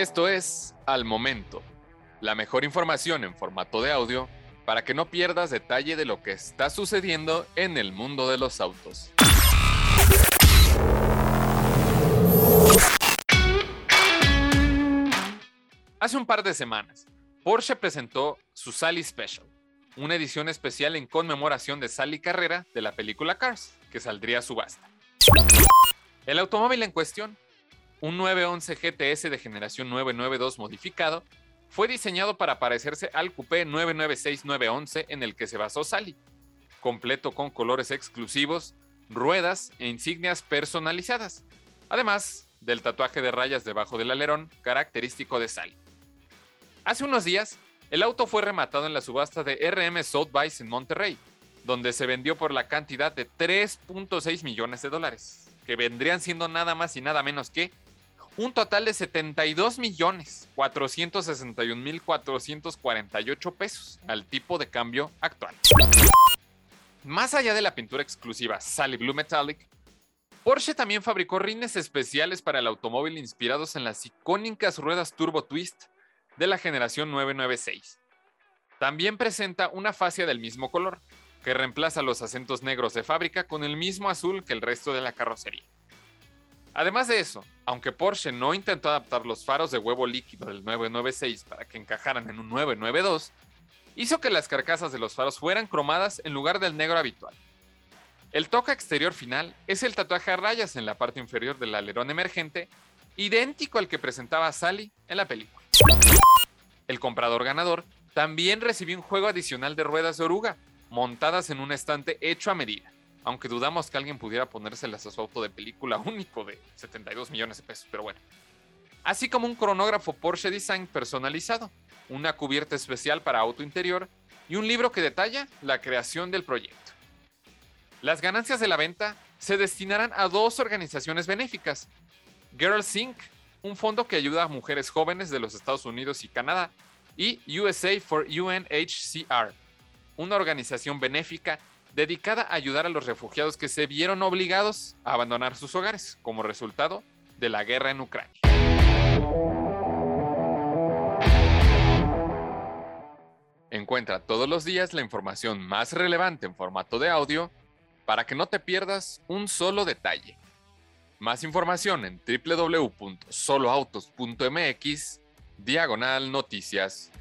Esto es Al Momento, la mejor información en formato de audio para que no pierdas detalle de lo que está sucediendo en el mundo de los autos. Hace un par de semanas, Porsche presentó su Sally Special, una edición especial en conmemoración de Sally Carrera de la película Cars, que saldría a subasta. El automóvil en cuestión, un 911 GTS de generación 992 modificado, fue diseñado para parecerse al coupé 996-911 en el que se basó Sally, completo con colores exclusivos, ruedas e insignias personalizadas, además del tatuaje de rayas debajo del alerón característico de Sally. Hace unos días, el auto fue rematado en la subasta de RM Sotheby's en Monterrey, donde se vendió por la cantidad de 3.6 millones de dólares, que vendrían siendo nada más y nada menos que un total de 72 millones 461 mil 448 pesos al tipo de cambio actual. Más allá de la pintura exclusiva Sally Blue Metallic, Porsche también fabricó rines especiales para el automóvil inspirados en las icónicas ruedas Turbo Twist de la generación 996. También presenta una fascia del mismo color, que reemplaza los acentos negros de fábrica con el mismo azul que el resto de la carrocería. Además de eso, aunque Porsche no intentó adaptar los faros de huevo líquido del 996 para que encajaran en un 992, hizo que las carcasas de los faros fueran cromadas en lugar del negro habitual. El toque exterior final es el tatuaje a rayas en la parte inferior del alerón emergente, idéntico al que presentaba Sally en la película. El comprador ganador también recibió un juego adicional de ruedas de oruga, montadas en un estante hecho a medida aunque dudamos que alguien pudiera ponérselas a su auto de película único de 72 millones de pesos, pero bueno. Así como un cronógrafo Porsche Design personalizado, una cubierta especial para auto interior y un libro que detalla la creación del proyecto. Las ganancias de la venta se destinarán a dos organizaciones benéficas. Girls Inc., un fondo que ayuda a mujeres jóvenes de los Estados Unidos y Canadá, y USA for UNHCR, una organización benéfica dedicada a ayudar a los refugiados que se vieron obligados a abandonar sus hogares como resultado de la guerra en Ucrania. Encuentra todos los días la información más relevante en formato de audio para que no te pierdas un solo detalle. Más información en www.soloautos.mx, diagonal noticias.